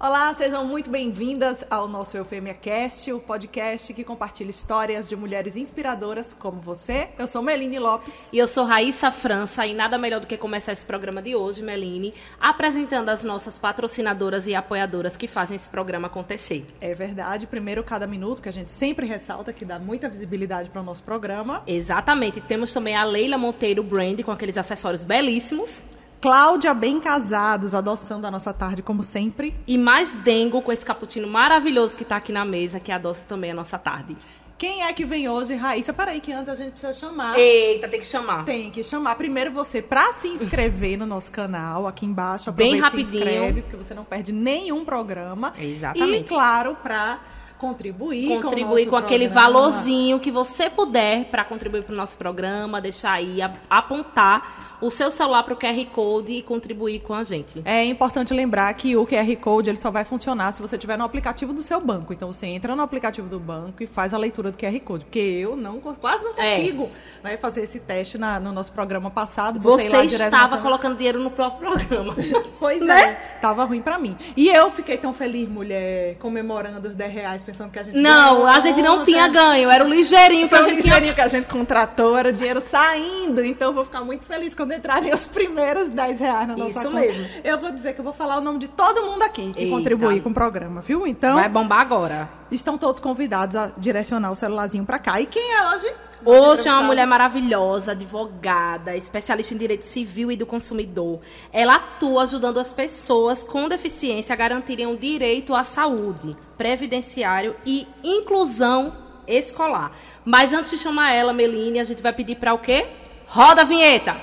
Olá, sejam muito bem-vindas ao nosso Eufêmia Cast, o podcast que compartilha histórias de mulheres inspiradoras como você. Eu sou Meline Lopes. E eu sou Raíssa França, e nada melhor do que começar esse programa de hoje, Meline, apresentando as nossas patrocinadoras e apoiadoras que fazem esse programa acontecer. É verdade, primeiro cada minuto, que a gente sempre ressalta, que dá muita visibilidade para o nosso programa. Exatamente. Temos também a Leila Monteiro Brand, com aqueles acessórios belíssimos. Cláudia Bem Casados, adoçando a nossa tarde, como sempre. E mais Dengo, com esse cappuccino maravilhoso que está aqui na mesa, que adoça também a nossa tarde. Quem é que vem hoje, Raíssa? Peraí, que antes a gente precisa chamar. Eita, tem que chamar. Tem que chamar primeiro você para se inscrever no nosso canal, aqui embaixo. Bem rapidinho. Se inscreve, porque você não perde nenhum programa. Exatamente. E, claro, para contribuir, Contribuir com, com, aquele valorzinho que você puder para contribuir para o nosso programa, deixar aí, apontar o seu celular para o QR Code e contribuir com a gente. É importante lembrar que o QR Code ele só vai funcionar se você tiver no aplicativo do seu banco. Então você entra no aplicativo do banco e faz a leitura do QR Code. Porque eu não, quase não É. consigo né, fazer esse teste na- no nosso programa passado. Você estava colocando dinheiro no próprio programa. Pois né? é, tava ruim pra mim. E eu fiquei tão feliz, mulher, comemorando os 10 reais, pensando que a gente Não, a gente não tinha ganho, era o ligeirinho que o gente tinha que a gente contratou, era o dinheiro saindo. Então eu vou ficar muito feliz quando entrarem os primeiros 10 reais na nossa Isso conta. mesmo. Eu vou dizer que eu vou falar o nome de todo mundo aqui que Eita. contribuir com o programa, viu? Então, Vai bombar agora. estão todos convidados a direcionar o celularzinho pra cá. E quem é hoje? Hoje é uma mulher maravilhosa, advogada, especialista em direito civil e do consumidor. Ela atua ajudando as pessoas com deficiência a garantirem o direito à saúde, previdenciário e inclusão escolar. Mas antes de chamar ela, Meline, a gente vai pedir para o quê? Roda a vinheta!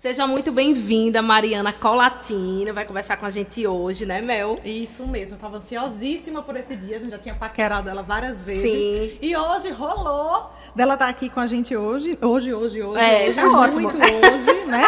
Seja muito bem-vinda, Mariana Colatina. Vai conversar com a gente hoje, né, Mel? Isso mesmo, eu tava ansiosíssima por esse dia, a gente já tinha paquerado ela várias vezes. Sim. E hoje rolou dela estar aqui com a gente hoje. Hoje, hoje, hoje. É, hoje, tá ótimo. Muito hoje, né?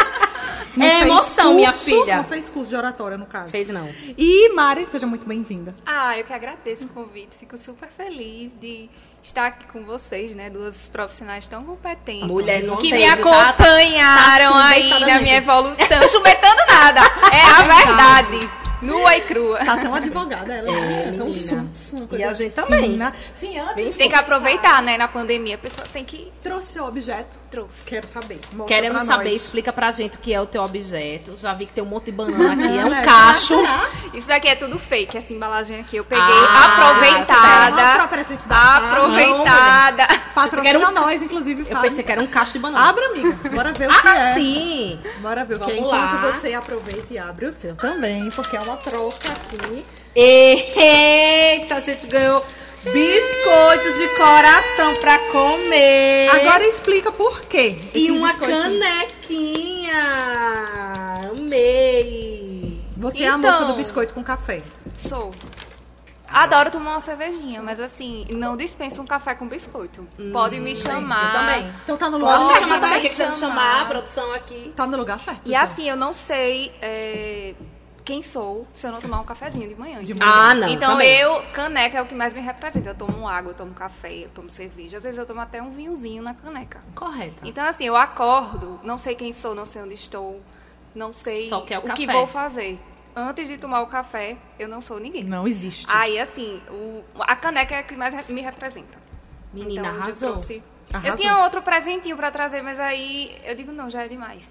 Não É emoção, minha curso, filha. Não fez curso de oratória, no caso. Fez não. E Mari, seja muito bem-vinda. Ah, eu que agradeço o convite. Fico super feliz de estar aqui com vocês, né? Duas profissionais tão competentes. Mulher, não que me? Tá- acompanharam tá aí na minha evolução. Chumbetando nada. É a verdade. Nua e crua. Tá tão advogada ela, É, né? tão suits, E a gente também. fina. Sim, antes Tem que aproveitar, né? Na pandemia, a pessoa tem que. Trouxe seu objeto. Trouxe. Quero saber. Mostra Queremos pra saber, nós. explica pra gente o que é o teu objeto. Já vi que tem um monte de banana aqui, é um né? cacho. Isso daqui é tudo fake, essa embalagem aqui. Eu peguei Ah, aproveitada. Uma própria presente da Fábio. Aproveitada. Patrocina um- nós, inclusive, Eu pensei que era um cacho de banana. Abra, amiga. Bora ver o que Ah, é. sim! Bora ver o que é. Enquanto lá. você aproveita e abre o seu também, porque é uma troca aqui. Eita, a gente ganhou biscoitos de coração pra comer. Agora explica por quê. E uma biscoitinho. canequinha. Amei. Você é a Então. moça do biscoito com café. Sou. Adoro tomar uma cervejinha, mas assim, não dispenso um café com biscoito. Pode me chamar. eu também. Então tá no lugar Pode me Pode certo. chamar você me chamar. chamar, a produção aqui. Tá no lugar certo. E então. assim, eu não sei é, quem sou se eu não tomar um cafezinho de manhã. De manhã. Ah, não. Então também. eu, caneca é o que mais me representa. Eu tomo água, eu tomo café, eu tomo cerveja. Às vezes eu tomo até um vinhozinho na caneca. Correto. Então assim, eu acordo, não sei quem sou, não sei onde estou, não sei Só quer o que café. vou fazer. Antes de tomar o café, eu não sou ninguém. Não existe. Aí, assim, o- a caneca é a que mais me representa. Menina, Então, eu arrasou. trouxe- Arrasou. Eu tinha outro presentinho pra trazer, mas aí eu digo, não, já é demais.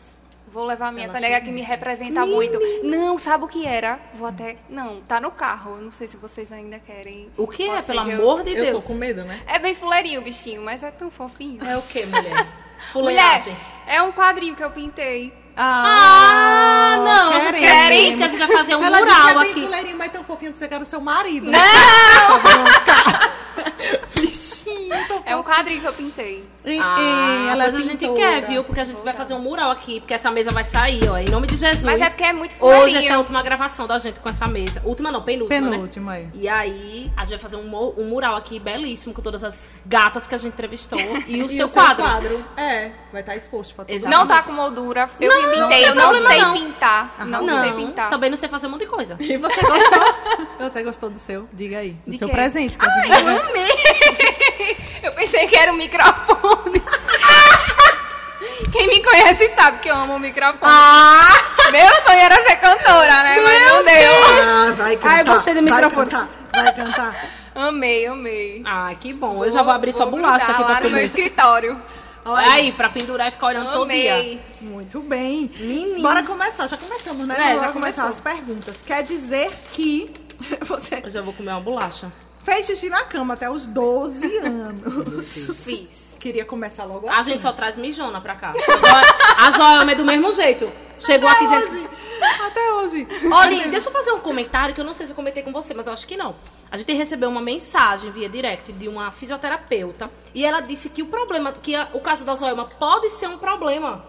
Vou levar a minha Ela caneca chegou. que me representa muito. Não, sabe o que era? Vou até. Não, tá no carro. Eu não sei se vocês ainda querem. O que Pode é, pelo que eu- amor de eu Deus? tô com medo, né? É bem fuleirinho o bichinho, mas é tão fofinho. É o que, mulher? Mulher, Fuleiragem. é um quadrinho que eu pintei. Ah, não, a gente queremos. quer que a gente vai fazer um Ela disse mural que é bem aqui. fuleirinho, mas tão fofinho pra você que era o seu marido. Não! Bichinho, tão É um quadrinho que eu pintei. E- Ah, ela é pois a gente quer, viu? Porque a gente vai fazer um mural aqui, porque essa mesa vai sair, ó, em nome de Jesus. Mas é porque é muito Hoje fuleirinho. essa é a última gravação da gente com essa mesa. Última não, penúltima, né? Penúltima aí. E aí, a gente vai fazer um, um mural aqui belíssimo com todas as gatas que a gente entrevistou e o E seu o seu quadro. É, vai estar exposto pra todo Exato. Não tá com moldura. Eu Não, me não pintei, eu não sei não. pintar. Não, Arrasou. sei pintar. também não sei fazer um monte de coisa. E você gostou? Você gostou do seu? Diga aí. Do De seu quê? presente. Ai, você eu amei! Eu pensei que era um microfone. Quem me conhece sabe que eu amo o microfone. Ah! Meu sonho era ser cantora, né? Mas não deu. Ah, vai cantar. Ai, gostei do vai microfone. cantar, Vai cantar. Amei, amei. Ah, que bom. Eu já vou abrir sua vou bolacha aqui lá pra no meu escritório. Olha, Aí, pra pendurar e ficar olhando todo dia. Amei. Muito bem. Menino. Bora começar. Já começamos, né? É, já começar começou. as perguntas. Quer dizer que você Eu já vou comer uma bolacha. Fez xixi na cama até os 12 anos. Fiz. Queria começar logo A assim. gente só traz mijona pra cá. A Joelma- A Joelma é do mesmo jeito. Chegou aqui Até dizendo... hoje. Até hoje. Olha, deixa eu fazer um comentário que eu não sei se eu comentei com você, mas eu acho que não. A gente recebeu uma mensagem via direct de uma fisioterapeuta e ela disse que o problema, que a- o caso da Zoelma pode ser um problema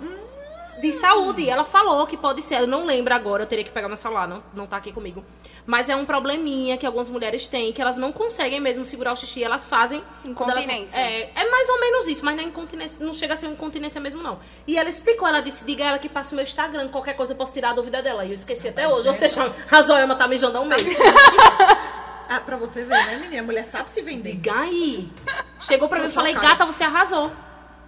de saúde. Ela falou que pode ser, eu não lembro agora, eu teria que pegar meu celular, não, não tá aqui comigo. Mas é um probleminha que algumas mulheres têm, que elas não conseguem mesmo segurar o xixi, elas fazem. quando elas- Incontinência. é, é mais ou menos isso, mas não, é incontinência, não chega a ser uma incontinência mesmo, não. E ela explicou, ela disse, diga a ela que passa o meu Instagram, qualquer coisa eu posso tirar a dúvida dela. E eu esqueci até hoje. Ou seja, a Zoelma tá mijando há um mês. Ah, pra você ver, né, menina? A mulher sabe se vender. Diga aí. Chegou pra Tô mim e falei, gata, você arrasou.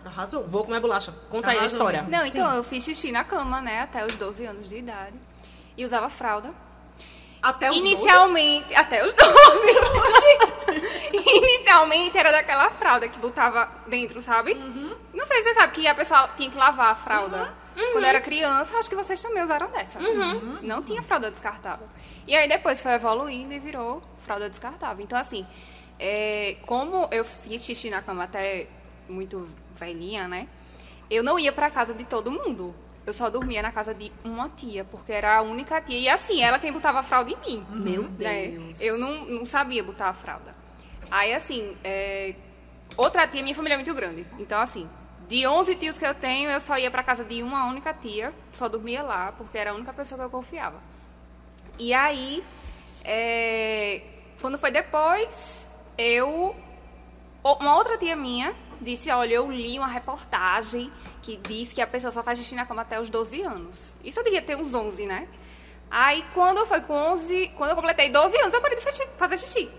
Arrasou. Vou comer bolacha. Conta aí a Arrasou história. Não, Sim. então eu fiz xixi na cama, né? Até os 12 anos de idade. E usava fralda. Até os Inicialmente, até os 12. Inicialmente era daquela fralda que botava dentro, sabe? Não sei se você sabe que a pessoa tinha que lavar a fralda. Quando eu era criança, acho que vocês também usaram dessa. Não tinha fralda descartável. E aí depois foi evoluindo e virou fralda descartável. Então, assim, é, como eu fiz xixi na cama até muito velhinha, né? Eu não ia pra casa de todo mundo. Eu só dormia na casa de uma tia, porque era a única tia. E assim, ela quem botava a fralda em mim. Meu né? Deus. Eu não, não sabia botar a fralda. Aí, assim, é, outra tia, minha família é muito grande. Então, assim, de 11 tios que eu tenho, eu só ia pra casa de uma única tia. Só dormia lá, porque era a única pessoa que eu confiava. E aí, é, quando foi depois, eu. Uma outra tia minha disse: Olha, eu li uma reportagem que diz que a pessoa só faz xixi na cama até os 12 anos. Isso eu devia ter uns 11, né? Aí, quando foi com 11, quando eu completei 12 anos, eu parei de fazer- xixi.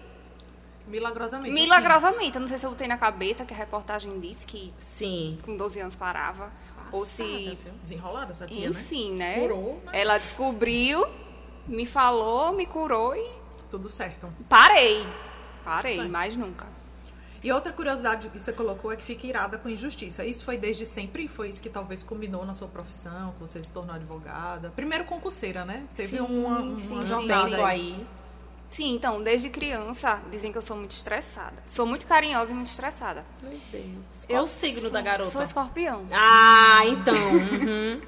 Milagrosamente. Milagrosamente. Eu não sei se eu botei na cabeça que a reportagem disse que Sim. com 12 anos parava. ou se. Passada? Desenrolada essa tia, né? Enfim, né? Curou, né? Ela descobriu, me falou, me curou e Tudo certo. parei. Parei, mais nunca. E outra curiosidade que você colocou é que fica irada com injustiça. Isso foi desde sempre? Foi isso que talvez combinou na sua profissão, que você se tornou advogada? Primeiro concurseira, né? Teve Sim, uma, uma sim, sim. jornada aí. aí. Sim, então, desde criança, dizem que eu sou muito estressada. Sou muito carinhosa e muito estressada. Meu Deus. Eu Qual o signo da garota? Sou escorpião. Ah, então. Uhum.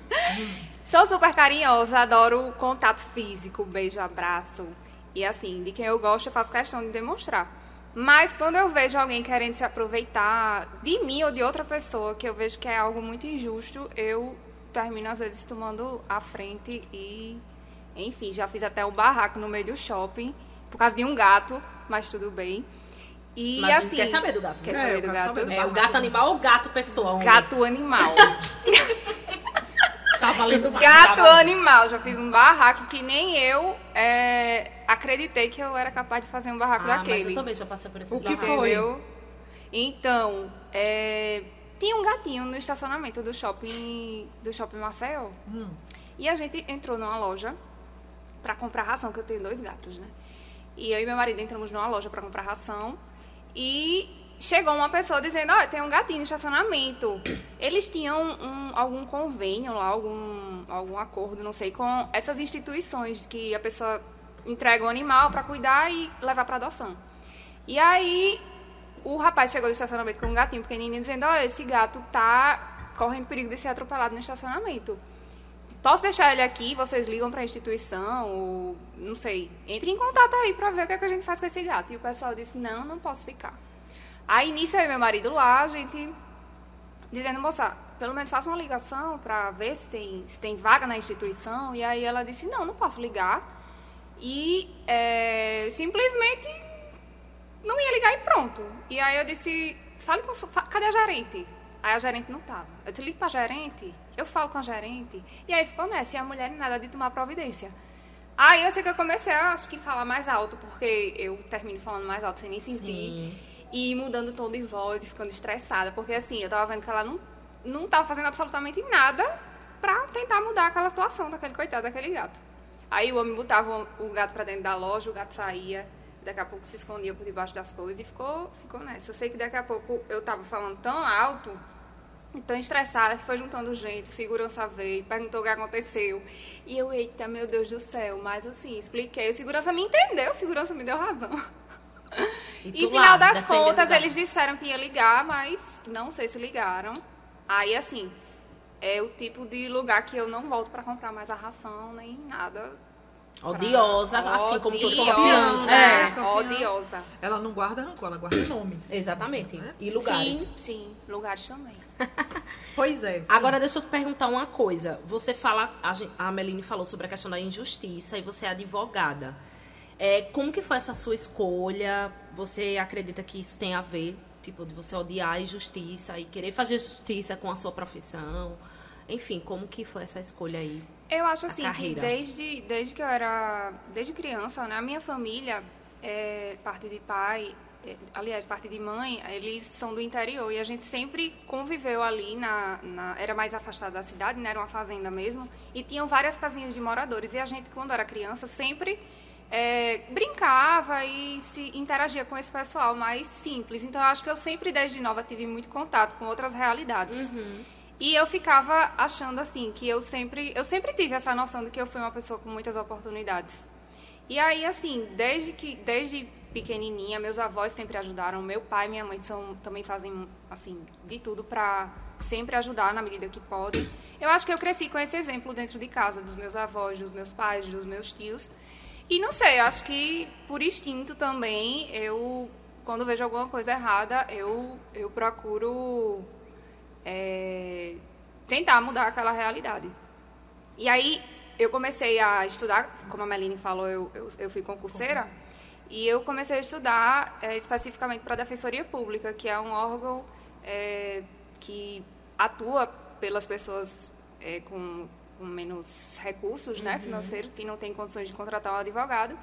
Sou super carinhosa, adoro contato físico, beijo, abraço. E assim, de quem eu gosto, eu faço questão de demonstrar. Mas quando eu vejo alguém querendo se aproveitar de mim ou de outra pessoa, que eu vejo que é algo muito injusto, eu termino às vezes tomando a frente e. Enfim, já fiz até um barraco no meio do shopping, por causa de um gato, mas tudo bem. E Mas assim. quer saber do gato. Quer É, saber do gato? saber do É o gato animal ou gato pessoa? homem? Gato animal. Tá valendo mais. Gato Tava- animal, já fiz um barraco que nem eu é, acreditei que eu era capaz de fazer um barraco Ah, daquele. mas eu também já passei por esses O que barracos. Entendeu? Então, é, tinha um gatinho no estacionamento do shopping do shopping Maceió. Hum. E a gente entrou numa loja pra comprar ração, que eu tenho dois gatos, né? E eu e meu marido entramos numa loja pra comprar ração e chegou uma pessoa dizendo, ó, tem um gatinho no estacionamento. Eles tinham um- algum convênio lá, algum, algum acordo, não sei, com essas instituições que a pessoa entrega o animal pra cuidar e levar pra adoção. E aí o rapaz chegou do estacionamento com um gatinho pequenininho dizendo, ó, esse gato tá correndo perigo de ser atropelado no estacionamento. Posso deixar ele aqui? Vocês ligam pra instituição? Ou, não sei. Entre em contato aí pra ver o que, é que a gente faz com esse gato. E o pessoal disse: não, não posso ficar. Aí nisso e meu marido lá, a gente dizendo, moça, pelo menos faça uma ligação pra ver se tem, se tem vaga na instituição. E aí ela disse: não, não posso ligar. E é, simplesmente não ia ligar e pronto. E aí eu disse: fale com sua, cadê a gerente? Aí a gerente não tava. Eu te ligo pra gerente, eu falo com a gerente. E aí ficou nessa, e a mulher nada de tomar providência. Aí eu sei que eu comecei a, acho que, falar mais alto, porque eu termino falando mais alto sem nem sentir. Sim. E mudando o tom de voz e ficando estressada. Porque assim, eu tava vendo que ela não, não tava fazendo absolutamente nada pra tentar mudar aquela situação daquele coitado daquele gato. Aí o homem botava o gato pra dentro da loja, o gato saía, daqui a pouco se escondia por debaixo das coisas e ficou, ficou nessa. Eu sei que daqui a pouco eu tava falando tão alto, tão estressada, que foi juntando gente, segurança veio, perguntou o que aconteceu. E eu, eita, meu Deus do céu, mas assim, expliquei. O segurança me entendeu, o segurança me deu razão. E tu final lá, das contas, eles disseram que ia ligar, mas não sei se ligaram. Aí, assim, é o tipo de lugar que eu não volto pra comprar mais a ração, nem nada. Odiosa, assim como todo Odiosa, escorpião. né? É. Escorpião. odiosa. Ela não guarda rancor, ela guarda nomes. Exatamente. Né? E lugares. Sim, sim, lugares também. Pois é. sim. Agora deixa eu te perguntar uma coisa. Você fala, a, a Meline falou sobre a questão da injustiça e você é advogada. É, como que foi essa sua escolha? Você acredita que isso tem a ver, tipo, de você odiar a injustiça e querer fazer justiça com a sua profissão? Enfim, como que foi essa escolha aí? Eu acho assim carreira. que desde, desde que eu era. Desde criança, né? A minha família, é, parte de pai, é, aliás, parte de mãe, eles são do interior e a gente sempre conviveu ali na. na- era mais afastado da cidade, né? Era uma fazenda mesmo. E tinham várias casinhas de moradores. E a gente, quando era criança, sempre. É, brincava e se interagia com esse pessoal mais simples. Então, eu acho que eu sempre, desde nova, tive muito contato com outras realidades. E eu ficava achando assim que eu sempre, eu sempre tive essa noção de que eu fui uma pessoa com muitas oportunidades. E aí assim, desde que desde pequenininha, meus avós sempre ajudaram, meu pai e minha mãe são também fazem assim de tudo pra sempre ajudar na medida que podem. Eu acho que eu cresci com esse exemplo dentro de casa dos meus avós, dos meus pais, dos meus tios. E não sei, acho que por instinto também, eu quando vejo alguma coisa errada, eu eu procuro é, tentar mudar aquela realidade. E aí eu comecei a estudar, como a Meline falou, eu, eu, eu fui concurseira, e eu comecei a estudar é, especificamente para a Defensoria Pública, que é um órgão é, que atua pelas pessoas é, com, com menos recursos né, financeiros, que não têm condições de contratar um advogado.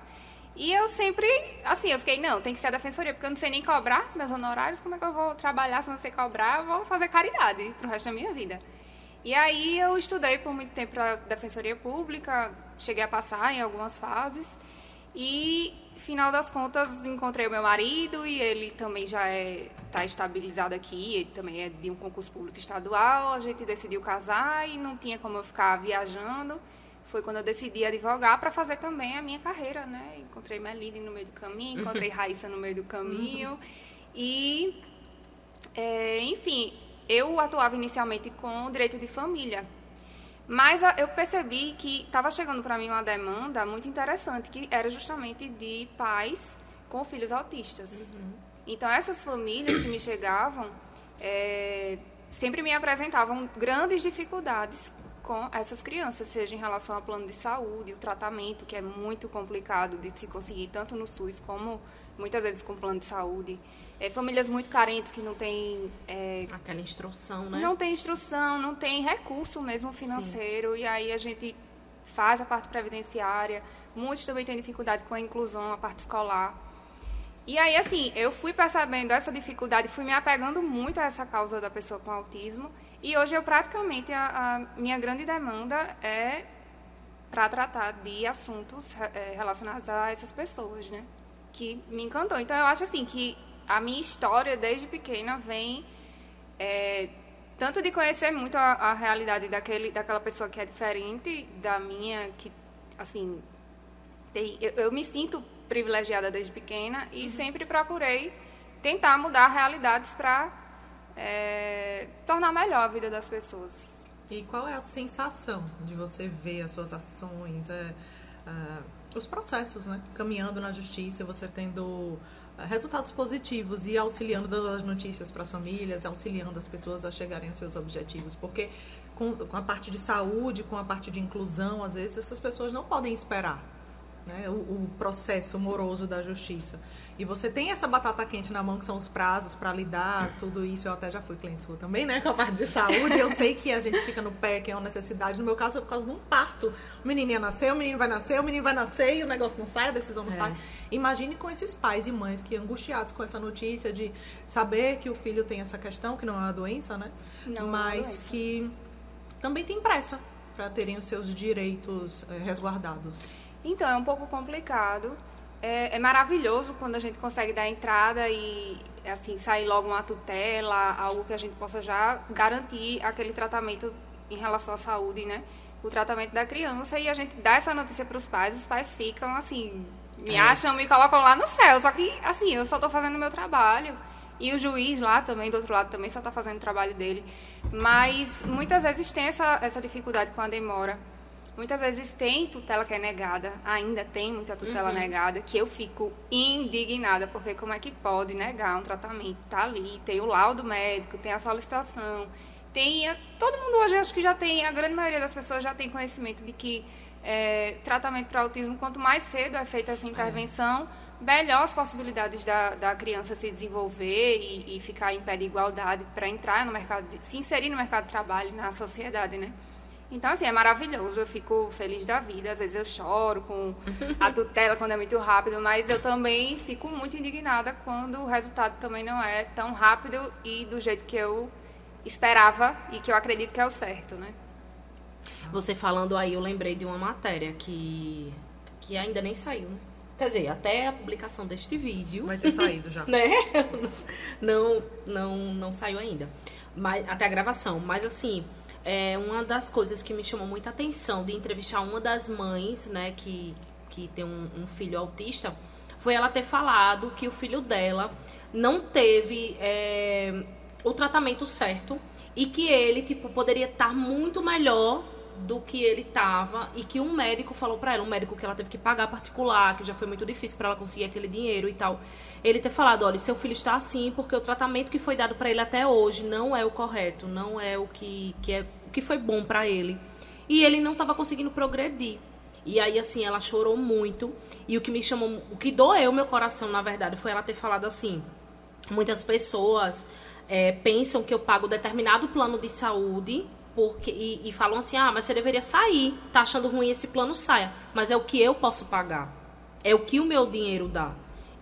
E eu sempre, assim, eu fiquei, não, tem que ser a defensoria, porque eu não sei nem cobrar meus honorários, como é que eu vou trabalhar se não sei cobrar? Eu vou fazer caridade pro resto da minha vida. E aí eu estudei por muito tempo para defensoria pública, cheguei a passar em algumas fases e final das contas encontrei o meu marido e ele também já é tá estabilizado aqui, ele também é de um concurso público estadual, a gente decidiu casar e não tinha como eu ficar viajando. Foi quando eu decidi advogar para fazer também a minha carreira, né? Encontrei Meline no meio do caminho, encontrei Raíssa no meio do caminho e é, enfim, eu atuava inicialmente com o direito de família. Mas a- eu percebi que estava chegando para mim uma demanda muito interessante, que era justamente de pais com filhos autistas. Então, essas famílias que me chegavam é, sempre me apresentavam grandes dificuldades com essas crianças, seja em relação ao plano de saúde, o tratamento, que é muito complicado de se conseguir, tanto no SUS como muitas vezes com plano de saúde. É, famílias muito carentes que não têm é, Aquela instrução, né? não tem instrução, não tem recurso mesmo financeiro, e aí a gente faz a parte previdenciária. Muitos também têm dificuldade com a inclusão, a parte escolar. E aí, assim, eu fui percebendo essa dificuldade, fui me apegando muito a essa causa da pessoa com autismo, e hoje eu praticamente, a, a minha grande demanda é para tratar de assuntos eh, relacionados a essas pessoas, né? Que me encantou. Então, eu acho assim que a minha história desde pequena vem é, tanto de conhecer muito a, a realidade daquele, daquela pessoa que é diferente da minha, que, assim, tem, eu, eu me sinto privilegiada desde pequena e sempre procurei tentar mudar realidades para tornar melhor a vida das pessoas. E qual é a sensação de você ver as suas ações, é, ah, os processos, né? Caminhando na justiça, você tendo resultados positivos e auxiliando as notícias para as famílias, auxiliando as pessoas a chegarem aos seus objetivos. Porque com, com a parte de saúde, com a parte de inclusão, às vezes essas pessoas não podem esperar. Né, o, o processo moroso da justiça. E você tem essa batata quente na mão, que são os prazos para lidar, tudo isso. Eu até já fui cliente sua também, né? Com a parte de saúde. Eu sei que a gente fica no pé, que é uma necessidade. No meu caso, foi por causa de um parto. O menino ia nascer, o menino vai nascer, o menino vai nascer e o negócio não sai, a decisão não é. sai. Imagine com esses pais e mães que angustiados com essa notícia de saber que o filho tem essa questão, que não é uma doença, né? Não Mas é que também tem pressa para terem os seus direitos é, resguardados. Então, é um pouco complicado é, é, maravilhoso quando a gente consegue dar entrada e assim sair logo uma tutela, algo que a gente possa já garantir aquele tratamento em relação à saúde, né? O tratamento da criança e a gente dá essa notícia para os pais, os pais ficam assim, me é. acham, me colocam lá no céu, só que assim, eu só estou fazendo o meu trabalho. E o juiz lá também, do outro lado, também só está fazendo o trabalho dele. Mas muitas vezes tem essa, essa dificuldade com a demora. Muitas vezes tem tutela que é negada, ainda tem muita tutela uhum. negada, que eu fico indignada, porque como é que pode negar um tratamento? Tá ali, tem o laudo médico, tem a solicitação, tem. Todo mundo hoje acho que já tem, a grande maioria das pessoas já tem conhecimento de que é, tratamento para autismo, quanto mais cedo é feita essa intervenção, é. melhor as possibilidades da, da criança se desenvolver e, e ficar em pé de igualdade para entrar no mercado, de, se inserir no mercado de trabalho, na sociedade, né? Então, assim, é maravilhoso, eu fico feliz da vida. Às vezes eu choro com a tutela quando é muito rápido, mas eu também fico muito indignada quando o resultado também não é tão rápido e do jeito que eu esperava e que eu acredito que é o certo, né? Você falando aí, eu lembrei de uma matéria que, que ainda nem saiu, né? Quer dizer, até a publicação deste vídeo. Vai ter saído já. Né? Não, não, não saiu ainda. Mas, até a gravação. Mas assim, é, uma das coisas que me chamou muita atenção de entrevistar uma das mães, né, que, que tem um, um filho autista, foi ela ter falado que o filho dela não teve é, o tratamento certo e que ele, tipo, poderia estar muito melhor do que ele estava e que um médico falou para ela, um médico que ela teve que pagar particular, que já foi muito difícil para ela conseguir aquele dinheiro e tal. Ele ter falado, olha, seu filho está assim porque o tratamento que foi dado para ele até hoje não é o correto, não é o que, que é o que foi bom para ele. E ele não estava conseguindo progredir. E aí, assim, ela chorou muito. E o que me chamou, o que doeu meu coração, na verdade, foi ela ter falado assim: muitas pessoas é, pensam que eu pago determinado plano de saúde porque e, e, falam assim: ah, mas você deveria sair, tá achando ruim esse plano, saia. Mas é o que eu posso pagar, é o que o meu dinheiro dá.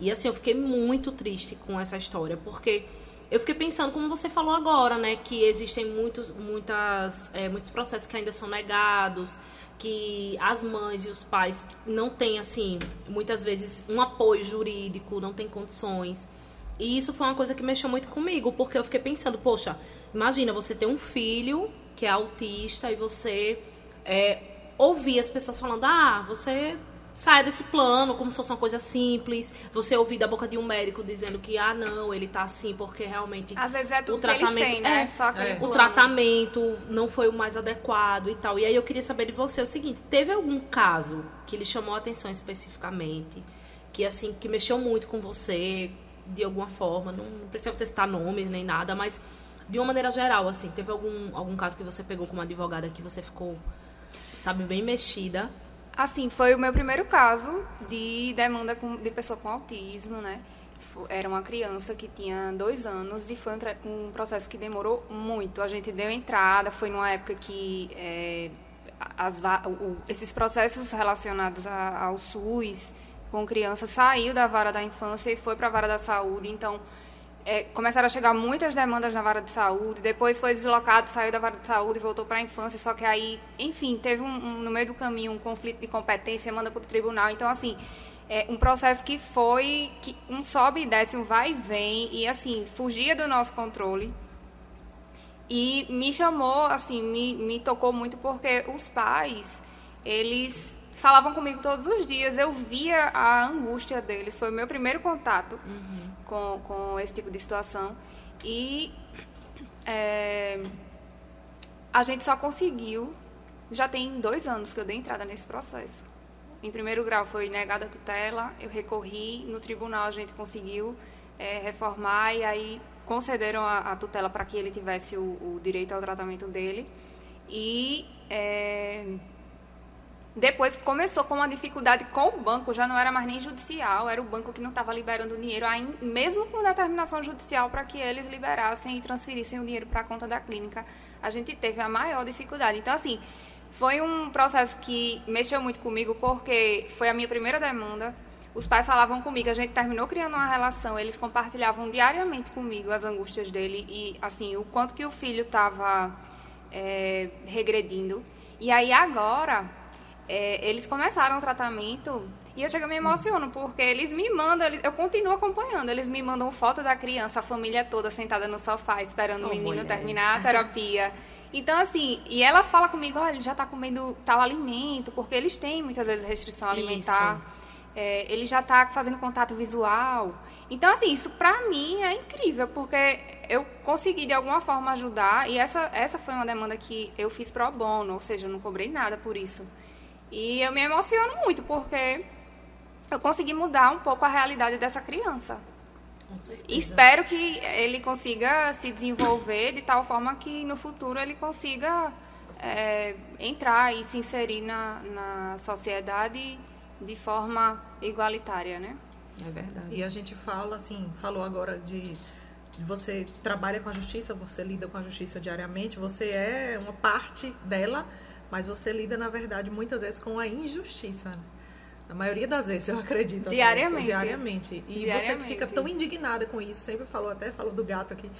E assim, eu fiquei muito triste com essa história, porque eu fiquei pensando, como você falou agora, né, que existem muitos, muitas, é, muitos processos que ainda são negados, que as mães e os pais não têm, assim, muitas vezes um apoio jurídico, não têm condições. E isso foi uma coisa que mexeu muito comigo, porque eu fiquei pensando, poxa, imagina você ter um filho que é autista e você é, ouvir as pessoas falando, ah, você sai desse plano como se fosse uma coisa simples. Você ouvir da boca de um médico dizendo que, ah, não, ele tá assim porque realmente. Às vezes é tudo o tratamento, têm, né? É, é. O tratamento não foi o mais adequado e tal. E aí eu queria saber de você o seguinte: teve algum caso que lhe chamou a atenção especificamente? Que assim, que mexeu muito com você de alguma forma? Não, não precisa você citar nomes nem nada, mas de uma maneira geral, assim, teve algum, algum caso que você pegou como advogada que você ficou, sabe, bem mexida? Assim, foi o meu primeiro caso de demanda com, de pessoa com autismo, né? Era uma criança que tinha dois anos e foi um, um processo que demorou muito. A gente deu entrada, foi numa época que é, as, o, esses processos relacionados a, ao SUS com criança saiu da vara da infância e foi para a vara da saúde. Então, é, começaram a chegar muitas demandas na vara de saúde, depois foi deslocado, saiu da vara de saúde e voltou para a infância, só que aí, enfim, teve um, um, no meio do caminho um conflito de competência, manda para o tribunal. Então, assim, é um processo que foi que um sobe e desce, um vai e vem, e assim, fugia do nosso controle. E me chamou, assim, me, me tocou muito porque os pais, eles falavam comigo todos os dias, eu via a angústia deles, foi o meu primeiro contato. Uhum com, com esse tipo de situação. E é, a gente só conseguiu, já tem dois anos que eu dei entrada nesse processo. Em primeiro grau foi negada a tutela, eu recorri, no tribunal a gente conseguiu é, reformar e aí concederam a, a tutela para que ele tivesse o, o, direito ao tratamento dele. E é, Depois começou com uma dificuldade com o banco, já não era mais nem judicial, era o banco que não estava liberando dinheiro, aí, mesmo com determinação judicial para que eles liberassem e transferissem o dinheiro para a conta da clínica. A gente teve a maior dificuldade. Então, assim, foi um processo que mexeu muito comigo, porque foi a minha primeira demanda. Os pais falavam comigo, a gente terminou criando uma relação, eles compartilhavam diariamente comigo as angústias dele e, assim, o quanto que o filho estava é, regredindo. E aí, agora é, eles começaram o tratamento e eu chego me emociono, porque eles me mandam, eles, eu continuo acompanhando, eles me mandam foto da criança, a família toda sentada no sofá, esperando oh, o menino mulher. terminar a terapia. Então, assim, e ela fala comigo, olha, ele já está comendo tal alimento, porque eles têm muitas vezes restrição alimentar. É, ele já está fazendo contato visual. Então, assim, isso pra mim é incrível, porque eu consegui de alguma forma ajudar, e essa, essa foi uma demanda que eu fiz pro bono, ou seja, eu não cobrei nada por isso. E eu me emociono muito, porque eu consegui mudar um pouco a realidade dessa criança. Com certeza. Espero que ele consiga se desenvolver de tal forma que no futuro ele consiga é, entrar e se inserir na, na sociedade de forma igualitária, né? É verdade. E a gente fala, assim, falou agora de você trabalha com a justiça, você lida com a justiça diariamente, você é uma parte dela, mas você lida, na verdade, muitas vezes com a injustiça. Né? A maioria das vezes, eu acredito. Diariamente. Diariamente. E Diariamente. você fica tão indignada com isso, sempre falou, até falou do gato aqui.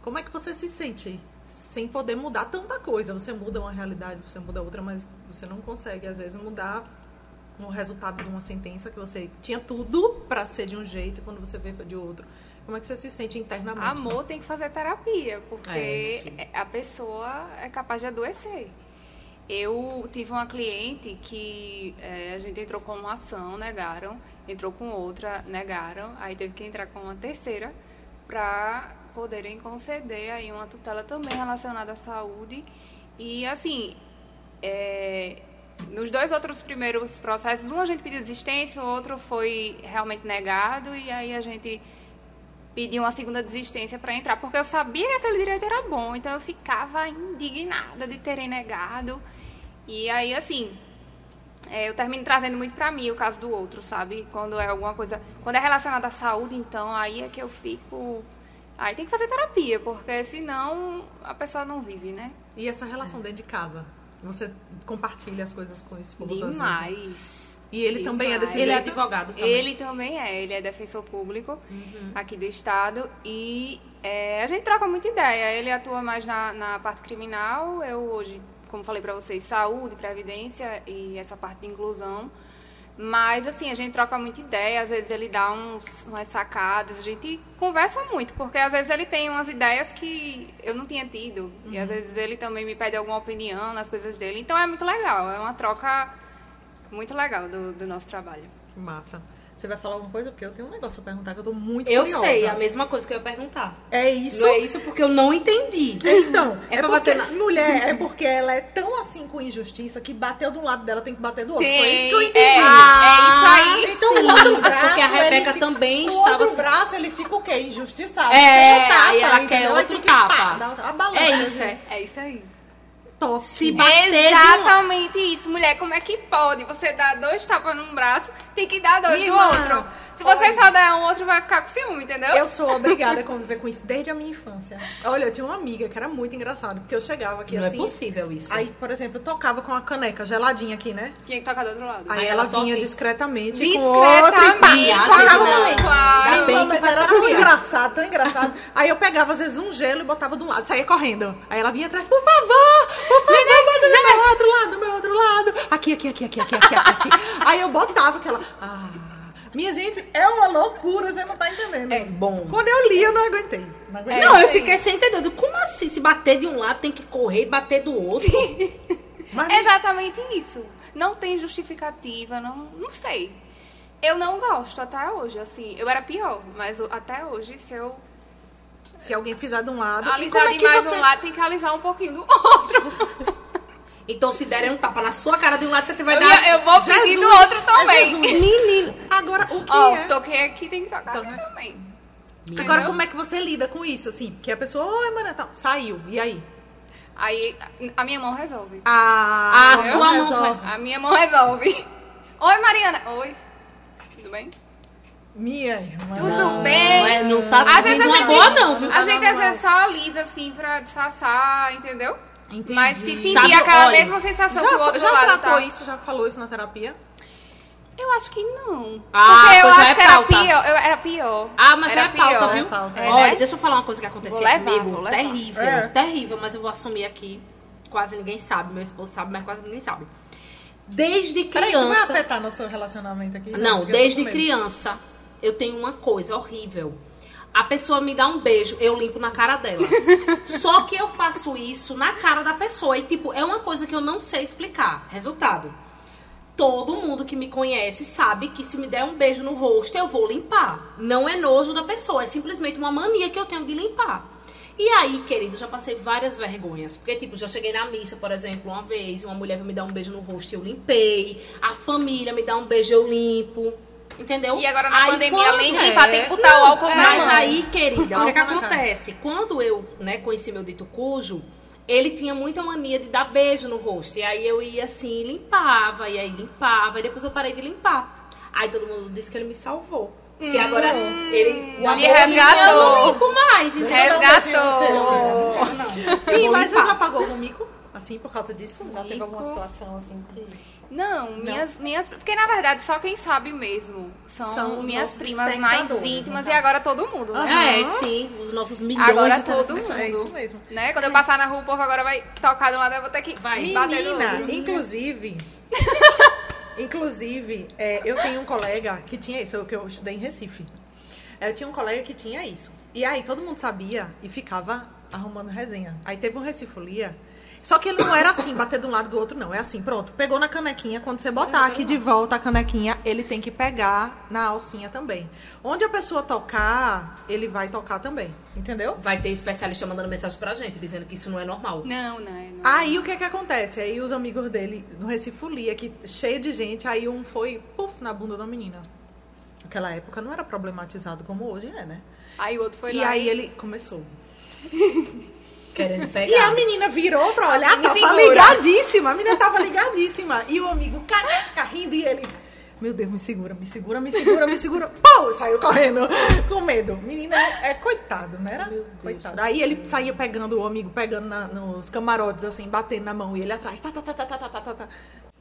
Como é que você se sente sem poder mudar tanta coisa? Você muda uma realidade, você muda outra, mas você não consegue, às vezes, mudar o resultado de uma sentença que você tinha tudo para ser de um jeito e quando você vê de outro. Como é que você se sente internamente? Amor tem que fazer terapia, porque É, a pessoa é capaz de adoecer. Eu tive uma cliente que é, a gente entrou com uma ação, negaram, entrou com outra, negaram, aí teve que entrar com uma terceira para poderem conceder aí uma tutela também relacionada à saúde. E assim, é, nos dois outros primeiros processos, um a gente pediu desistência, o outro foi realmente negado, e aí a gente pediu uma segunda desistência para entrar, porque eu sabia que aquele direito era bom, então eu ficava indignada de terem negado. E aí, assim, é, eu termino trazendo muito pra mim o caso do outro, sabe? Quando é alguma coisa. Quando é relacionado à saúde, então, aí é que eu fico. Aí tem que fazer terapia, porque senão a pessoa não vive, né? E essa relação dentro de casa? Você compartilha as coisas com o esposo às vezes? E ele também é desse. Ele é jeito? advogado também. Ele também é, ele é defensor público aqui do estado e é, a gente troca muita ideia. Ele atua mais na, na parte criminal, eu hoje, como falei pra vocês, saúde, previdência e essa parte de inclusão. Mas assim, a gente troca muita ideia, às vezes ele dá uns, umas sacadas, a gente conversa muito, porque às vezes ele tem umas ideias que eu não tinha tido. E às vezes ele também me pede alguma opinião nas coisas dele. Então é muito legal, é uma troca muito legal do, do nosso trabalho. Que Massa. Você vai falar alguma coisa? Porque eu tenho um negócio pra perguntar que eu tô muito Eu curiosa. sei, a mesma coisa que eu ia perguntar. É isso? Não é isso porque eu não entendi. Então, É é, pra porque, bater na- mulher, é porque ela é tão assim com injustiça que bateu de um lado dela tem que bater do outro. Foi isso que eu entendi. é, Ah, é isso aí. Então, sim, o outro braço, porque a Rebeca fica- também o estava outro assim. braço, ele fica o quê? Injustiçado. É, tapa, aí ela quer entendeu? outro tem que, tapa. pá, dar outra- a balança, É isso, né? É isso aí. Top. Se bater de um Exatamente isso, mulher. Como é que pode? Você dar dois tapas num braço, tem que dar dois Minha do irmã, outro. Se você olha. só der um, outro vai ficar com ciúme, entendeu? Eu sou obrigada a conviver com isso desde a minha infância. Olha, eu tinha uma amiga que era muito engraçado, porque eu chegava aqui Não é assim. possível isso. Aí, por exemplo, eu tocava com a caneca geladinha aqui, né? Tinha que tocar do outro lado. Aí, Aí ela, ela vinha e- discretamente, com Discretamente. outra e E não. também. Claro. Não, mas era tão engraçado, tão engraçado. Aí eu pegava, às vezes, um gelo e botava de um lado, saía correndo. Aí ela vinha atrás, por favor, por favor, bota do meu outro lado, do meu outro lado. Aqui, aqui, aqui, aqui, aqui, aqui, aqui. Aí eu botava aquela. Ah, minha gente, é uma loucura, você não tá entendendo. É bom. Quando eu li, eu não aguentei. Não aguentei. É, não, eu fiquei sem entender. Como assim? Se bater de um lado, tem que correr e bater do outro? Mas Exatamente isso. Não tem justificativa, não, não sei. Eu não gosto até hoje, assim. Eu era pior, mas até hoje, se eu se alguém fizer de um lado. e como alisar é que demais você... um lado, tem que alisar um pouquinho do outro. então, se derem um tapa na sua cara de um lado, você vai Eu, dar. ia- eu vou pedir do Jesus, outro também. é Jesus. Menino. Agora, o que Ó, é? toquei aqui, tem que tocar Então, aqui também. Agora, como é que você lida com isso, assim? Porque a pessoa, oi, mano, tal, saiu, e aí? Aí a minha mão resolve. Ah, A sua mão resolve. A minha mão resolve. Oi, Mariana. Oi. Tudo bem? Minha irmã. Tudo Não, bem? Não, é, não tá Às vezes vindo a uma gente- boa, não, viu? A gente às vezes só alisa assim pra disfarçar, entendeu? Entendi. Mas se sentir Sabe, aquela olha, mesma sensação que o Já, outro já lado tratou tá. isso? Já falou isso na terapia? Eu acho que não. Ah, Porque eu já acho é que era pior. Eu, era pior. Ah, mas já Era é pauta, pior. viu? É pauta. É, Olha, né? deixa eu falar uma coisa que acontecia Vou levar, comigo. vou levar. Terrível, É. terrível, mas eu vou assumir aqui. Quase ninguém sabe, meu esposo sabe, mas quase ninguém sabe. Desde Peraí, isso vai criança. afetar nosso relacionamento aqui? Não, desde criança eu tenho uma coisa horrível. A pessoa me dá um beijo, eu limpo na cara dela. Só que eu faço isso na cara da pessoa. E, tipo, é uma coisa que eu não sei explicar. Resultado. Todo mundo que me conhece sabe que se me der um beijo no rosto, eu vou limpar. Não é nojo da pessoa, é simplesmente uma mania que eu tenho de limpar. E aí, querido, já passei várias vergonhas. Porque, tipo, já cheguei na missa, por exemplo, uma vez, uma mulher me dar um beijo no rosto e eu limpei. A família me dá um beijo, eu limpo. Entendeu? E agora na Aí, pandemia, além de é, limpar, tem que botar o álcool é, Mas mão. aí, querida, o que, que acontece? Quando eu né, conheci meu dito cujo, ele tinha muita mania de dar beijo no rosto. E aí eu ia assim, limpava, e aí limpava, e depois eu parei de limpar. Aí todo mundo disse que ele me salvou. Porque Hum, agora ele. ele amorzinho resgatou. Eu não limpo mais. Então Resgatou. Não, não. Sim, mas você limpar. já pagou algum mico? Assim, por causa disso? Já teve alguma situação assim que... Não, minhas, minhas. Porque na verdade só quem sabe mesmo são, São minhas primas mais íntimas no e agora todo mundo, né? É, Aham. sim, os nossos milhões Agora de todo telespectadores. É isso mundo. mesmo. Né? Quando eu passar na rua, o povo agora vai tocar de um lado, eu vou ter que Vai. bater do Menina, outro. inclusive... inclusive, é, eu tenho um colega que tinha isso, que eu estudei em Recife. É, Eu tinha um colega que tinha isso. E aí todo mundo sabia e ficava arrumando resenha. Aí teve um Recifolia. Só que ele não era assim, bater de um lado do outro, não. É assim, pronto. Pegou na canequinha. Quando você botar aqui de volta a canequinha, ele tem que pegar na alcinha também. Onde a pessoa tocar, ele vai tocar também. Entendeu? Vai ter especialista mandando mensagem pra gente, dizendo que isso não é normal. Não, não, é, não. Aí o que que acontece? Aí os amigos dele, no Recifolia, que cheio de gente, aí um foi, puf, na bunda da menina. Naquela época não era problematizado como hoje é, né? Aí o outro foi e lá. aí ele começou. Querendo pegar. E a menina virou pra olhar, tava segura. ligadíssima. A menina tava ligadíssima. E o amigo careca rindo e ele. Meu Deus, me segura, me segura, me segura, me segura. Pô, saiu correndo com medo. Menina, é coitado, né? Era Deus coitado. do Aí ele saía pegando o amigo, pegando na- nos camarotes, assim, batendo na mão. E ele atrás. Tá, tá, tá, tá, tá, tá, tá, tá.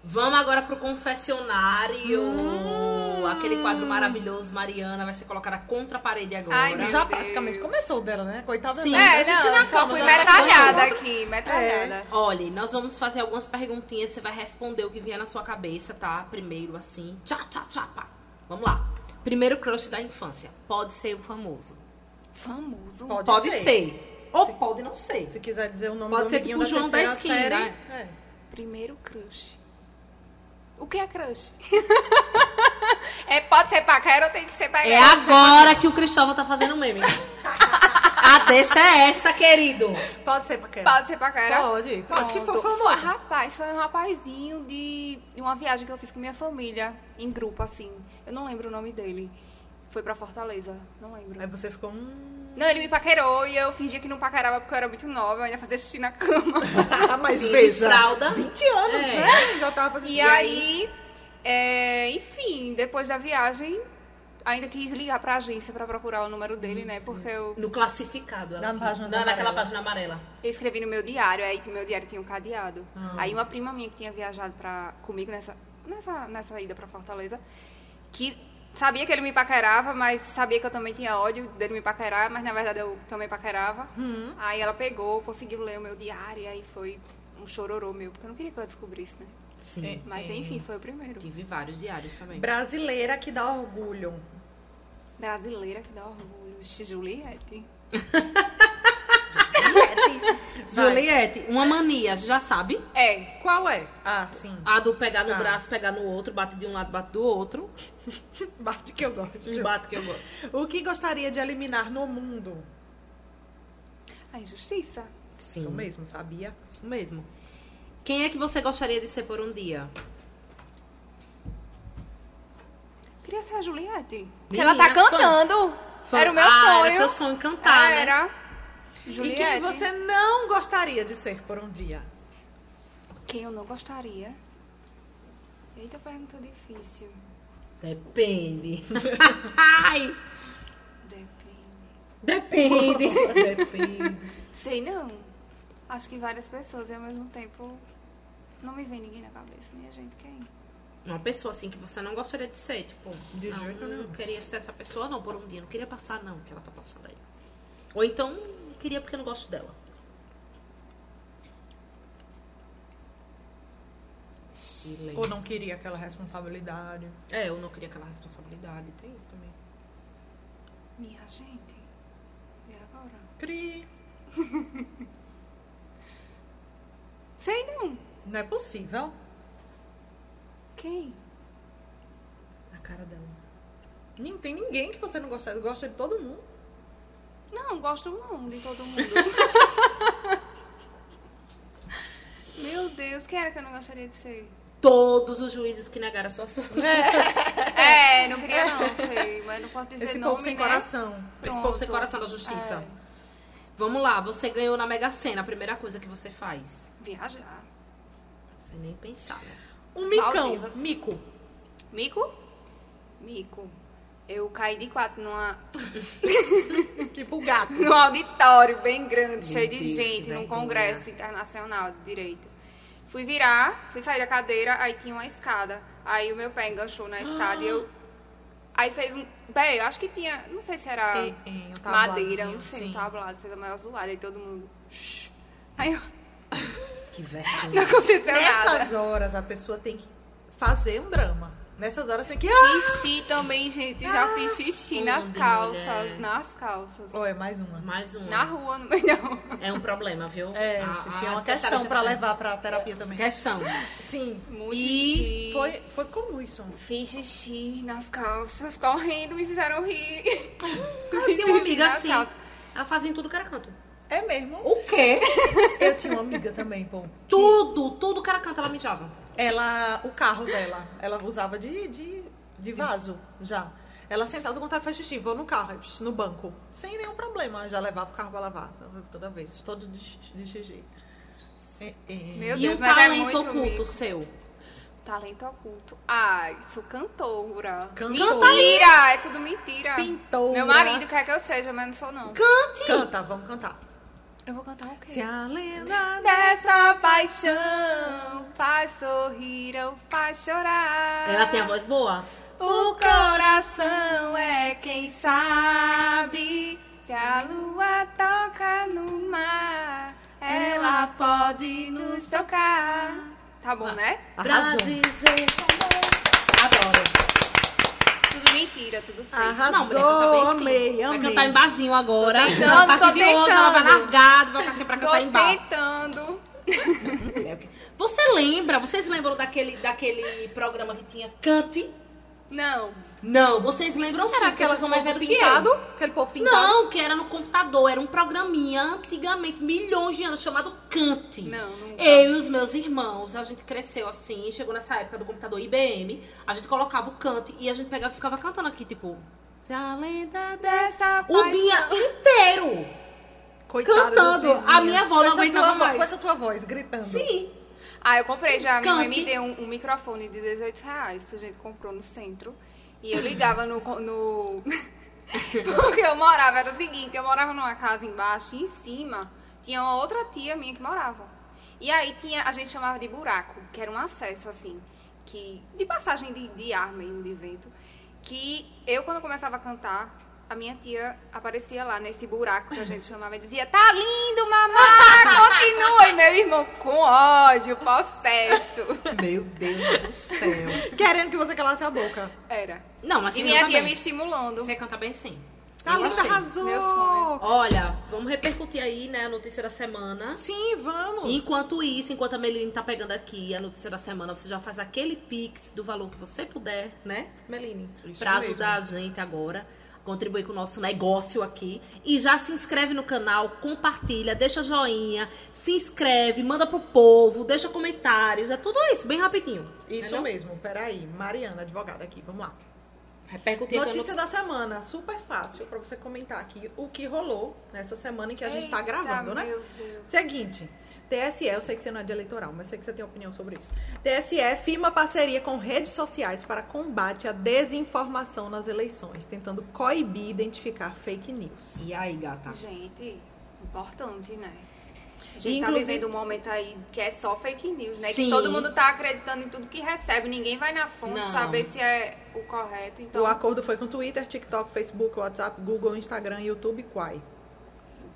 Vamos agora pro confessionário. Hum. Aquele quadro maravilhoso, Mariana, vai ser colocada contra a parede agora. Ai, Já Deus. praticamente começou dela, né? Coitada Sim. dela. É, A gente não, na só fui metralhada aqui, metralhada. Olha, nós vamos fazer algumas perguntinhas, você vai responder o que vier na sua cabeça, tá? Primeiro, assim, tchá, tchá, tchá, pá. Vamos lá. Primeiro crush da infância. Pode ser o famoso. Famoso. Pode, Pode ser. ser. Ou pode não ser. Se quiser dizer o nome Pode do ser tipo o João da terceira esquina, série, né? é. Primeiro crush. O que é crush? é, pode ser paquera ou tem que ser paquera? É agora que o Cristóvão tá fazendo meme. A deixa é essa, querido. Pode ser paquera. Pode ser paquera? Pode, pode. Se for famoso. Foi, rapaz, foi um rapazinho de de uma viagem que eu fiz com minha família, em grupo, assim. Eu não lembro o nome dele. Foi pra Fortaleza, não lembro. Aí você ficou. Hum... Não, ele me paquerou e eu fingia que não paquerava porque eu era muito nova, eu ainda fazia xixi na cama. Mas Sim, veja. fralda. 20 anos, É. né? Já tava fazendo E aí, é, enfim, depois da viagem, ainda quis ligar pra agência pra procurar o número dele, né? Porque eu, No classificado. ela- Na página na, naquela página amarela. eu escrevi no meu diário, aí meu diário tinha um cadeado. Ah. Aí uma prima minha que tinha viajado pra, comigo nessa, nessa, nessa ida pra Fortaleza, que sabia que ele me paquerava, mas sabia que eu também tinha ódio dele me paquerar, mas na verdade eu também paquerava. Hum. Aí ela pegou, conseguiu ler o meu diário, e aí foi um chororô meu, porque eu não queria que ela descobrisse, né? Sim. Mas É. enfim, foi o primeiro. Tive vários diários também. Brasileira que dá orgulho. Brasileira que dá orgulho. Juliette. Juliette, uma mania, já sabe? É. Qual é? Ah, sim. A do pegar no Tá. braço, pegar no outro, bate de um lado, bate do outro. Bate que eu gosto. Um bate que eu gosto. O que gostaria de eliminar no mundo? A injustiça. Sim. Isso mesmo, sabia? Isso mesmo. Quem é que você gostaria de ser por um dia? Queria ser a Juliette. Porque ela tá fã. cantando. Fã- Era o meu ah, sonho. Era seu sonho cantar, né? Era. E Juliette. quem você não gostaria de ser por um dia? Quem eu não gostaria? Eita, pergunta difícil. Depende. Ai, Depende. depende. depende. Sei não. Acho que várias pessoas e ao mesmo tempo não me vem ninguém na cabeça. Minha gente, quem? Uma pessoa assim que você não gostaria de ser, tipo, De não, jeito não nenhum. queria ser essa pessoa não por um dia, não queria passar não, que ela tá passando aí. Ou então, não queria porque eu não gosto dela. Silêncio. Ou não queria aquela responsabilidade? É, eu não queria aquela responsabilidade, tem isso também. Minha gente. E agora? Cri. Sei não. Não é possível. Quem? A cara dela. Não tem ninguém que você não gosta. Gosta de todo mundo. Não, gosto não de todo mundo. Meu Deus, quem era que eu não gostaria de ser? Todos os juízes que negaram a sua sorte. É, não queria não, sei, mas não posso dizer Esse nome, povo sem né? coração. Esse povo sem Pronto. coração da justiça. É, Vamos lá, você ganhou na Mega Sena, a primeira coisa que você faz. viajar. Sem nem pensar, né? Um micão. Maldivas. Mico. Mico? Mico. Eu caí de quatro numa, Tipo gato. num auditório bem grande, Meu cheio de Deus, que gente, num congresso internacional de direito. Fui virar, fui sair da cadeira, aí tinha uma escada. Aí o meu pé enganchou na escada e eu. Aí fez um. Bem, eu acho que tinha. Não sei se era E- e tabladozinho, madeira, não sei, sim. um tablado, fez a maior zoada. Aí todo mundo. "Shh". Aí eu, Que não vergonha. aconteceu nada. Nessas horas a pessoa tem que fazer um drama. Nessas horas tem que. Ah! Xixi também, gente. Já fiz xixi nas onde, calças. mulher? Nas calças. Oh, é mais uma. Mais um. Na rua, no meio da rua. É um problema, viu? É, A- xixi é uma questão pra levar pra terapia também. Questão. Sim. Muito E xixi. Foi, foi comum isso. Fiz xixi nas calças, correndo, me fizeram rir. Eu tinha uma amiga assim. calças. Ela fazia em tudo que era canto. É mesmo. O quê? Eu tinha uma amiga também, pô. que Tudo, tudo que era canto ela mijava. Ela, o carro dela, ela usava de, de, de vaso já. Ela sentada quando ela faz xixi, vou no carro, no banco, sem nenhum problema. Já levava o carro pra lavar toda vez, todo de, xixi- de xixi. É, é. Meu e Deus, mas é talento muito oculto mico. seu? Talento oculto. Ai, sou cantora. Cantora. Mentira! É tudo mentira. Pintora. Meu marido quer que eu seja, mas não sou não. Cante! Canta, vamos cantar. Eu vou cantar o quê? Se a lenda Dessa paixão faz sorrir ou faz chorar. Ela tem a voz boa. O coração é quem sabe. Se a lua toca no mar, ela pode nos tocar. Tá bom, né? Pra Arrasou. dizer Adoro. Tudo mentira, tudo fake. Arrasou, Não, mulher, bem sim. amei, Vai amei. cantar em barzinho agora. Tô tentando, a partir tô de hoje ela vai tentando. largar, vai ficar sempre pra Tô cantar em bar. tentando. Você lembra? Vocês lembram daquele, daquele programa que tinha Cante? Não. Não, vocês lembram sim, Era porque aquele vocês são mais povo velhos que eu. Aquele povo pintado? Não, que era no computador, era um programinha antigamente, milhões de anos, chamado Cante. Não, nunca. Eu e os meus irmãos, a gente cresceu assim, chegou nessa época do computador IBM, a gente colocava o Cante e a gente pegava e ficava cantando aqui, tipo, a lenda dessa o paixão. dia inteiro. Coitada Cantando. A minha avó não Com essa aguentava mais. Com essa tua voz, gritando. Sim. Ah, eu comprei já. Minha mãe Cante. me deu um, um microfone de 18 reais que a gente comprou no centro. E eu ligava no. no... Porque eu morava, era o seguinte, eu morava numa casa embaixo e em cima tinha uma outra tia minha que morava. E aí tinha, a gente chamava de buraco, que era um acesso assim, que. de passagem de, de ar mesmo, de vento. Que eu, quando começava a cantar, a minha tia aparecia lá nesse buraco que a gente chamava e dizia, tá lindo, mamá, continua. E meu irmão, com ódio, possesso. Meu Deus do céu. Querendo que você calasse a boca. Era. Não, mas E minha tia bem. me estimulando. Você canta bem sim. Tá Eu linda, achei. arrasou. Meu sonho. Olha, vamos repercutir aí, né, a notícia da semana. Sim, vamos. Enquanto isso, enquanto a Meline tá pegando aqui a notícia da semana, você já faz aquele pix do valor que você puder, né, Meline? Isso Pra mesmo. ajudar a gente agora, contribuir com o nosso negócio aqui. E já se inscreve no canal, compartilha, deixa joinha, se inscreve, manda pro povo, deixa comentários, é tudo isso, bem rapidinho. Isso Entendeu? mesmo, peraí. Mariana, advogada aqui, vamos lá. Repercutir Notícia da semana, super fácil pra você comentar aqui o que rolou nessa semana em que a gente tá Eita, gravando, né? Meu Deus. Seguinte, TSE, eu sei que você não é de eleitoral, mas sei que você tem opinião sobre isso. TSE firma parceria com redes sociais para combate à desinformação nas eleições, tentando coibir e identificar fake news. E aí, gata? Gente, importante, né? A gente Inclusive- tá vivendo um momento aí que é só fake news, né? Sim. Que todo mundo tá acreditando em tudo que recebe. Ninguém vai na fonte Não. saber se é o correto. Então, O acordo foi com Twitter, TikTok, Facebook, WhatsApp, Google, Instagram, YouTube e Quai.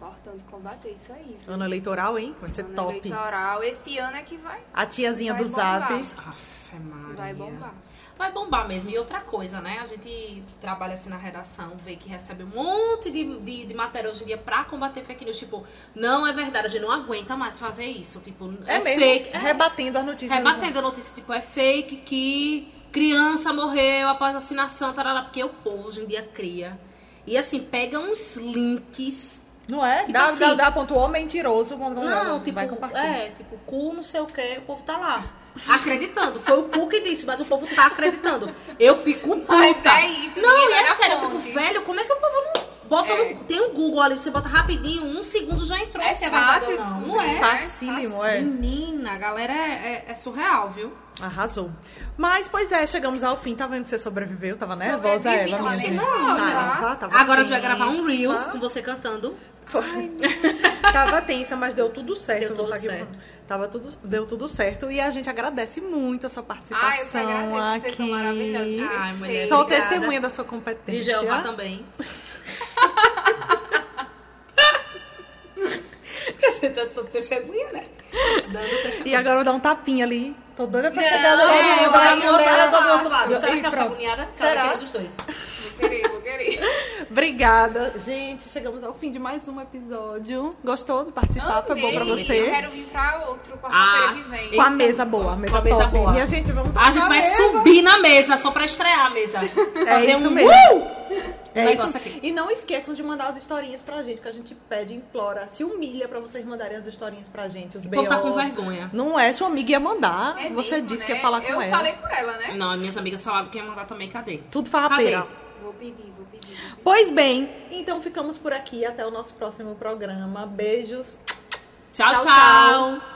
Importante combater isso aí. viu? Ano eleitoral, hein? Vai ser Ano top. eleitoral. Esse ano é que vai, A tiazinha Vai do bombar. Zap. Aff, Maria. vai bombar. Vai bombar mesmo. E outra coisa, né? A gente trabalha assim na redação, vê que recebe um monte de, de, de matéria hoje em dia pra combater fake news. Tipo, não é verdade, a gente não aguenta mais fazer isso. Tipo, é, fake. É, Rebatendo as notícias. rebatendo a notícia, tipo, é fake que criança morreu após vacinação, tarará, porque o povo hoje em dia cria. E assim, pega uns links. Não é? Tipo Dá, assim- dá, dá ponto homem mentiroso. Quando Não, tipo, vai compartilhar. é, tipo, cu, não sei o que, o povo tá lá. Acreditando. Foi o cu que disse, mas o povo tá acreditando. Eu fico puta. É isso, Não, e é sério, eu fonte. fico velho, como é que o povo não bota É. no. Tem um Google ali, você bota rapidinho, um segundo já entrou. É é verdade fácil não. Não é? Facílimo, é. Menina, a galera é, é- é surreal, viu? Arrasou. Mas, pois é, chegamos ao fim. Tá vendo que você sobreviveu? Tava nervosa, Sobrevivi, Eva? menina? nervosa. Tava, tava Agora a gente vai gravar um Reels com você cantando. Tava tensa, mas deu tudo certo. Deu tudo certo. Tava tudo, deu tudo certo. E a gente agradece muito a sua participação eu agradeço, são aqui. Ai, mulher. Sou obrigada. testemunha da sua De competência. Jeová também. Você tá tô testemunha, né? Dando testemunha. E agora eu vou dar um tapinha ali. Tô doida pra Não, chegar no é, eu vou dar no outro, eu dou do outro lado. E Será que pronto. agoniada? Será? Será? dos dois. Vou querer, vou querer. Obrigada. Gente, chegamos ao fim de mais um episódio. Gostou de participar? Foi bom pra Amei. você? Eu quero vir pra outro quarta-feira Ah, que vem. Com a mesa boa, a mesa, Com a mesa boa. E a gente, vamos A gente vai mesa. subir na mesa só pra estrear a mesa. É Fazer isso um mesmo. uh! É Negócio isso. aqui. E não esqueçam de mandar as historinhas pra gente, que a gente pede, implora, se humilha pra vocês mandarem as historinhas pra gente, os povo tá com B.O.s. vergonha. Não é, sua amiga ia mandar. É você mesmo, disse né? que ia falar com eu ela. falei por ela, né? Não, minhas amigas falaram que ia mandar também. Cadê? Tudo farrapeira. Cadê? Vou pedir. Vou pedir. Pois bem, então ficamos por aqui. Até o nosso próximo programa. Beijos. tchau. Tchau, tchau. tchau.